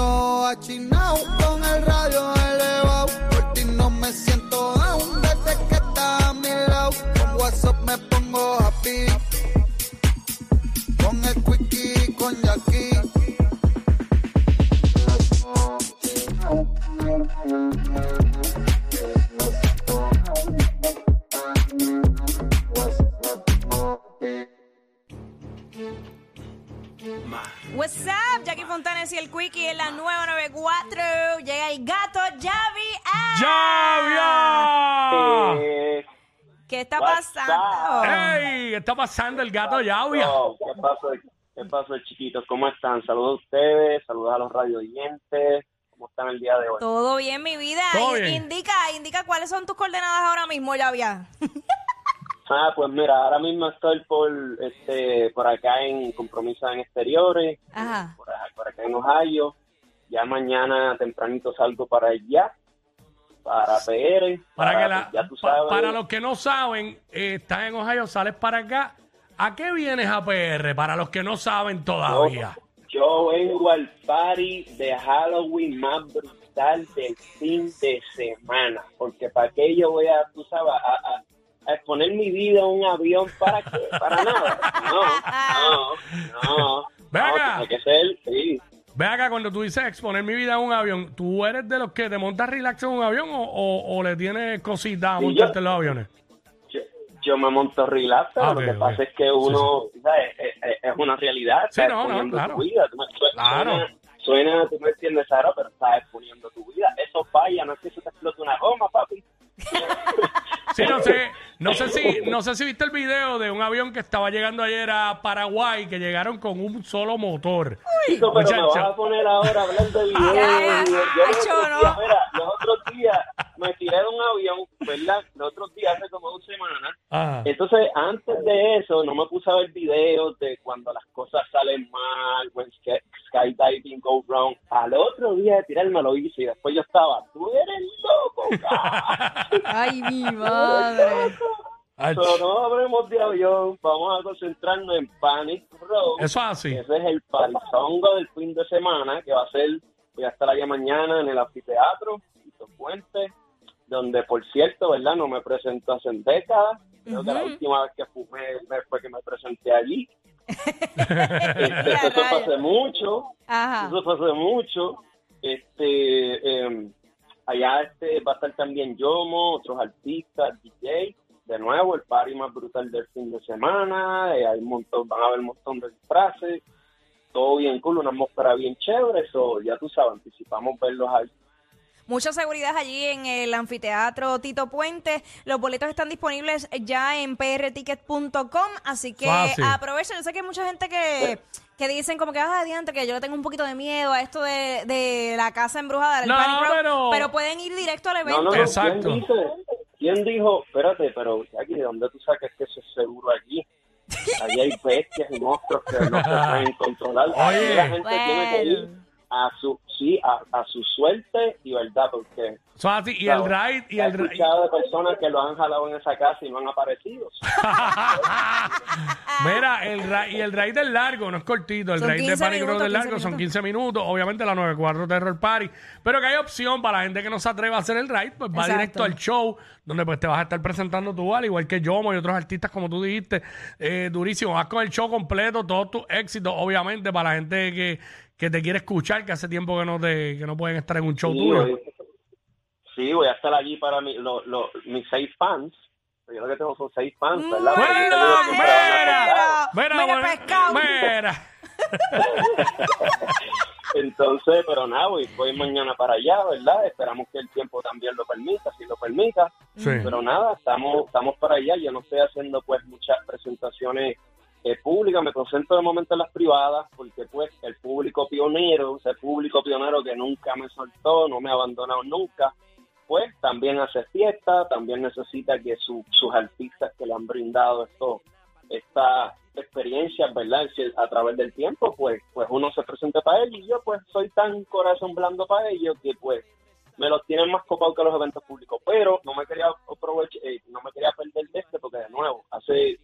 Achinados, con el radio elevado. Por ti no me siento down desde que estás a mi lado. Con WhatsApp me pongo What's up, Jackie Fontanes y el Quickie en la 994. Llega el gato Javi. ¡Ah! Eh, ¿Qué está What's pasando? ¡Ey! Está pasando el gato Llavia. oh, ¿Qué pasó? ¿Qué pasó, chiquitos? ¿Cómo están? Saludos a ustedes, saludos a los radio oyentes. ¿Cómo están el día de hoy? Todo bien, mi vida. Todo In- bien. Indica, indica cuáles son tus coordenadas ahora mismo, Javia. Ah, pues mira, ahora mismo estoy por este por acá en compromisos en exteriores, Ajá. por, acá- por acá en Ohio. Ya mañana tempranito salgo para allá, para PR. Para, que pues, la- ya tú pa- sabes. para los que no saben, eh, estás en Ohio, sales para acá. ¿A qué vienes a PR? Para los que no saben todavía. Yo vengo al party de Halloween más brutal del fin de semana. Porque para qué yo voy a, tú sabes, a, a- a exponer mi vida a un avión para qué? Para nada. No, no, no. Ven no, tiene que ser, sí. Ve acá, cuando tú dices exponer mi vida en un avión, ¿tú eres de los que te montas relax en un avión o, o- o le tienes cositas a montarte yo- en los aviones? Yo, yo me monto relax, pero Ah, lo que pasa es que uno, ¿sabes? Es, es- es una realidad. Sí, estás no, no, claro. tu vida. Tú me- su- Claro. Suena, suena, tú me entiendes, Sara, pero estás exponiendo tu vida. Eso falla, no es que se te explote una goma, papi. Sí, no sé, no sé si, no sé si viste el video de un avión que estaba llegando ayer a Paraguay, que llegaron con un solo motor. Chico, pero me vas a poner ahora a hablar de video. Ya, ya. Yo Ay, los yo mira, los otros días me tiré de un avión, ¿verdad? Los otros días, hace como dos semanas. Ah, Entonces, antes de eso, no me puse a ver videos de cuando las cosas salen mal, when sky- skydiving go wrong. Al otro día de tirarme lo hice y después yo estaba, tú eres loco. Ay, mi madre. Pero no hablemos de avión, vamos a concentrarnos en Panic Row. eso es así. Ese es el parizongo del fin de semana que va a ser, voy a estar allá mañana en el anfiteatro, Puente, donde por cierto, ¿verdad? No me presento hace décadas. Creo que la última vez que fumé fue que me presenté allí. Este, eso fue hace mucho, Ajá. eso fue hace mucho. Este, eh, allá este va a estar también Yomo, otros artistas, DJ. De nuevo, el party más brutal del fin de semana. eh, hay un montón, van a haber un montón de disfraces. Todo bien cool, una atmósfera bien chévere. Eso ya tú sabes, anticipamos verlos ahí. Mucha seguridad allí en el anfiteatro Tito Puente. Los boletos están disponibles ya en prticket.com, así que Fácil. aprovechen. Yo sé que hay mucha gente que, que dicen como que, ah, adiante, que yo le tengo un poquito de miedo a esto de, de la casa embrujada, del No, Panic pero- pueden ir directo al evento. no, no. Exacto. ¿Quién, dice, ¿Quién dijo? Espérate, pero aquí, ¿de dónde tú sacas que eso es seguro aquí? Allí hay bestias y monstruos que no se pueden controlar. Oye. la gente tiene que ir Bueno. A su, sí, a, a su suerte y verdad, porque así. Y el ride, y he el ride. escuchado de personas que lo han jalado en esa casa y no han aparecido. Mira, el ra- y el ride del largo, no es cortito. El Son ride de 15 Panic Row minutos, del 15 largo son minutos. 15 minutos. Obviamente la 94 Terror Party. Pero que hay opción para la gente que no se atreve a hacer el ride, pues va Exacto. directo al show, donde pues te vas a estar presentando tú, al igual que Yomo y otros artistas, como tú dijiste. Eh, durísimo. Vas con el show completo, todos tus éxitos, obviamente, para la gente que, que te quiere escuchar, que hace tiempo que no te, que no pueden estar en un show Sí, tuyo. voy, sí, voy a estar allí para mi, lo- lo- mis seis fans. Yo lo que tengo son seis fans, ¿verdad? Una mira, mira, Mira, pescado. mira. Entonces, pero nada, voy, voy mañana para allá, ¿verdad? Esperamos que el tiempo también lo permita, si lo permita. Sí. Pero nada, estamos estamos para allá. Yo no estoy haciendo pues muchas presentaciones eh, públicas, me concentro de momento en las privadas, porque pues el público pionero, ese público pionero que nunca me soltó, no me ha abandonado nunca, pues también hace fiesta, también necesita que su- sus artistas que le han brindado esto, esta experiencia, ¿verdad? A través del tiempo, pues, pues uno se presenta para ellos y yo pues soy tan corazón blando para ellos que pues me los tienen más copados que los eventos públicos, pero no me quería aprovechar, eh, no me quería perder de este porque de nuevo, hace,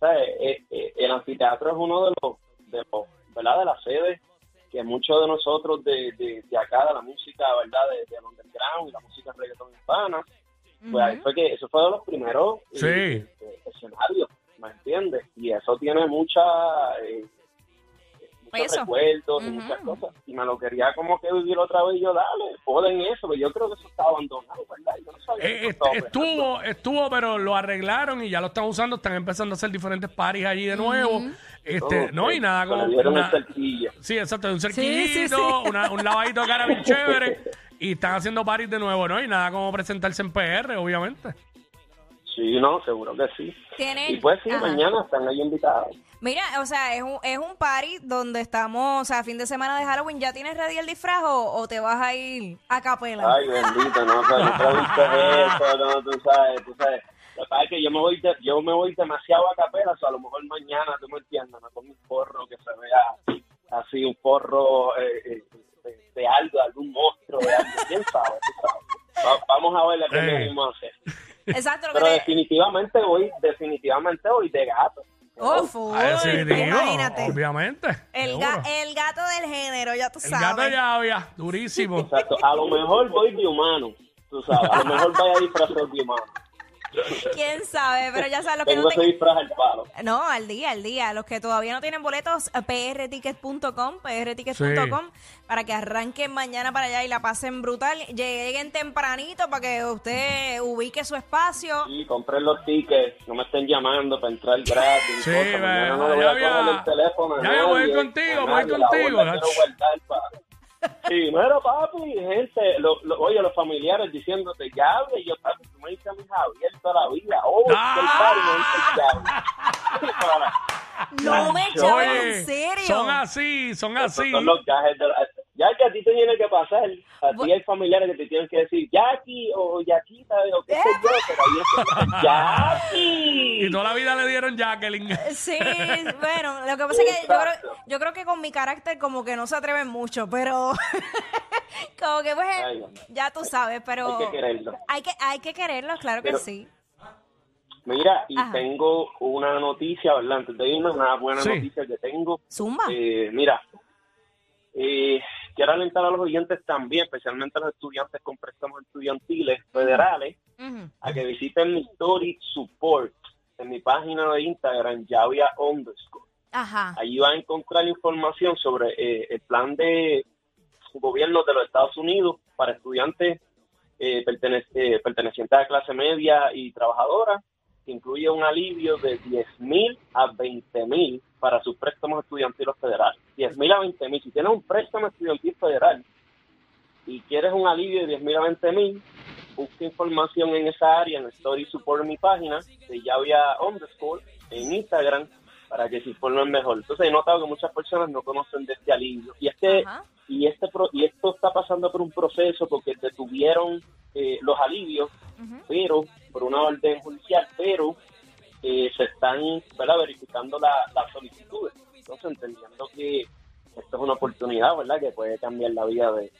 ¿sabes? Eh, eh, el anfiteatro es uno de los, de los, ¿verdad? De las sedes que muchos de nosotros de, de, de acá, de la música, ¿verdad? De, de underground y la música reggaetón hispana, pues ahí fue que eso fue de los primeros eh, Sí. eh, escenarios, ¿me entiendes? Y eso tiene mucha, eh, muchos Peso. recuerdos muchas cosas. Y me lo quería como que vivir otra vez y yo, dale, joden eso, pero yo creo que eso está abandonado, ¿verdad? Yo no sabía Eh, que est- eso estuvo, estuvo, pero lo arreglaron y ya lo están usando. Están empezando a hacer diferentes paris allí de nuevo. Este, Ok. no, y nada como. una- sí, exacto, un sí, cerquillito, sí. una- un lavadito de cara bien chévere. Y están haciendo paris de nuevo, ¿no? Y nada como presentarse en PR, obviamente. Sí, no, seguro que sí. Tienen- Y pues sí, Ajá. mañana están ahí invitados. Mira, o sea, es un, es un party donde estamos, o sea, fin de semana de Halloween. ¿Ya tienes ready el disfraz o, o te vas a ir a capela? Ay, bendito, no, pero no preguntes eso, no, tú sabes, tú sabes. Lo que pasa es que yo me voy, de- yo me voy demasiado a capela, o sea, a lo mejor mañana, tú me entiendes, me pongo un forro que se vea así, un forro eh, eh, de, de algo, de algún monstruo, de algo, quién sabe, tú sabes. Va- vamos a ver lo que Eh. venimos a hacer. Exacto, lo que Pero te... definitivamente voy, definitivamente voy de gato. Oh, full, imagínate. obviamente. El, ga- el gato del género, ya tú El sabes. gato ya había, durísimo. Exacto, a lo mejor voy de humano, tú sabes, a lo mejor vaya disfrazado de humano. ¿Quién sabe? Pero ya sabes, los que no Tengo tengan... disfraz al palo. No, al día, al día. Los que todavía no tienen boletos, eh, prticket.com, prticket.com, para que arranquen mañana para allá y la pasen brutal. Lleguen tempranito para que usted ubique su espacio. Sí, compré los tickets, no me estén llamando para entrar gratis. Sí, cosas, mañana no le voy ya a había- el teléfono ya ya voy a ir nadie, contigo, voy a Sí, mira papi, gente, lo, lo- oye, los familiares diciéndote, ya hable, y yo papi, tú me dices a mi Javier toda la vida, oh, Ah. que el party me dice. No me chaves, en serio. son así, son así. son los gajes de la- Ya que a ti te tiene que pasar, a Bu- ti hay familiares que te tienen que decir Jackie o Yaquita o qué sé yo, pero ahí es que Jackie. Y toda la vida le dieron Jacqueline. Sí, bueno, lo que pasa es que yo creo, yo creo que con mi carácter como que no se atreven mucho, pero como que pues Ay, ya tú sabes, pero Hay que quererlo. hay que, hay que quererlos, claro que sí. Mira, y Ajá. tengo una noticia, ¿verdad? Antes de irnos, una buena Sí. noticia que tengo. Zumba. Eh, mira, eh, quiero alentar a los oyentes también, especialmente a los estudiantes con préstamos estudiantiles federales, a que visiten mi story support en mi página de Instagram, Javia underscore. Ajá. Allí va a encontrar información sobre eh, el plan de gobierno de los Estados Unidos para estudiantes eh, pertene- eh, pertenecientes a clase media y trabajadora, que incluye un alivio de 10 mil a 20 mil para sus préstamos estudiantiles federales. 10 mil a 20 mil. Si tienes un préstamo estudiantil federal y quieres un alivio de 10 mil a 20 mil, busca información en esa área en Story Support en mi página de Javia underscore en Instagram para que se informen mejor. Entonces he notado que muchas personas no conocen de este alivio. Y este Ajá. y este y esto está pasando por un proceso porque detuvieron eh, los alivios, pero por una orden judicial, pero eh, se están ¿verdad? verificando la- las solicitudes. Entendiendo que esto es una oportunidad, ¿verdad? Que puede cambiar la vida de,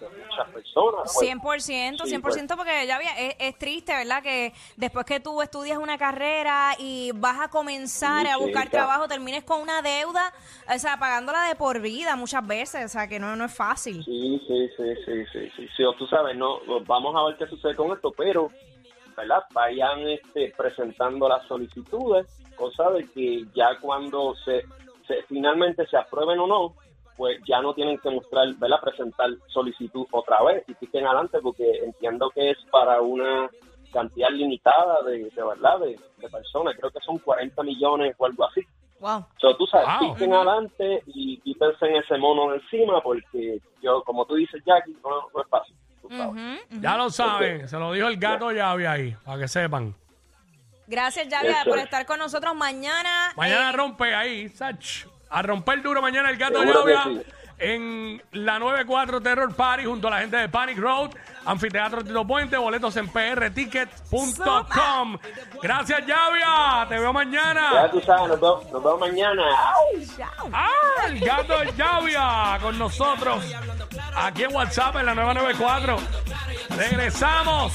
muchas personas. Pues, 100%, Sí, 100% porque ya había, es, es triste, ¿verdad? Que después que tú estudias una carrera y vas a comenzar Sí, a buscar trabajo, termines con una deuda, o sea, pagándola de por vida muchas veces, o sea, que no, no es fácil. Sí, sí, sí, sí, sí, sí, tú sabes, no, vamos a ver qué sucede con esto, pero, ¿verdad? Vayan este, presentando las solicitudes, cosa de que ya cuando se, se finalmente se aprueben o no, pues ya no tienen que mostrar, ¿verdad? Presentar solicitud otra vez y piquen adelante porque entiendo que es para una cantidad limitada de, de verdad, de, de personas, creo que son 40 millones o algo así. Wow. So, tú sabes, Wow. piquen adelante y quítense en ese mono de encima porque yo, como tú dices, Jackie, no, no es fácil. Ya lo saben, se lo dijo el gato ya había ahí, para que sepan. Gracias, Javia, Yes, por estar con nosotros mañana. Mañana Eh, rompe ahí, Sach. A romper duro mañana el gato Llovia sí. en la 94 Terror Party junto a la gente de Panic Road, Anfiteatro Tito Puente, boletos en prticket.com. Gracias, Llavia. Te veo Ya mañana. tú sabes, nos vemos, nos vemos mañana. chao. ¡Ah! El gato Llavia con nosotros. Aquí en WhatsApp en la 994. Regresamos.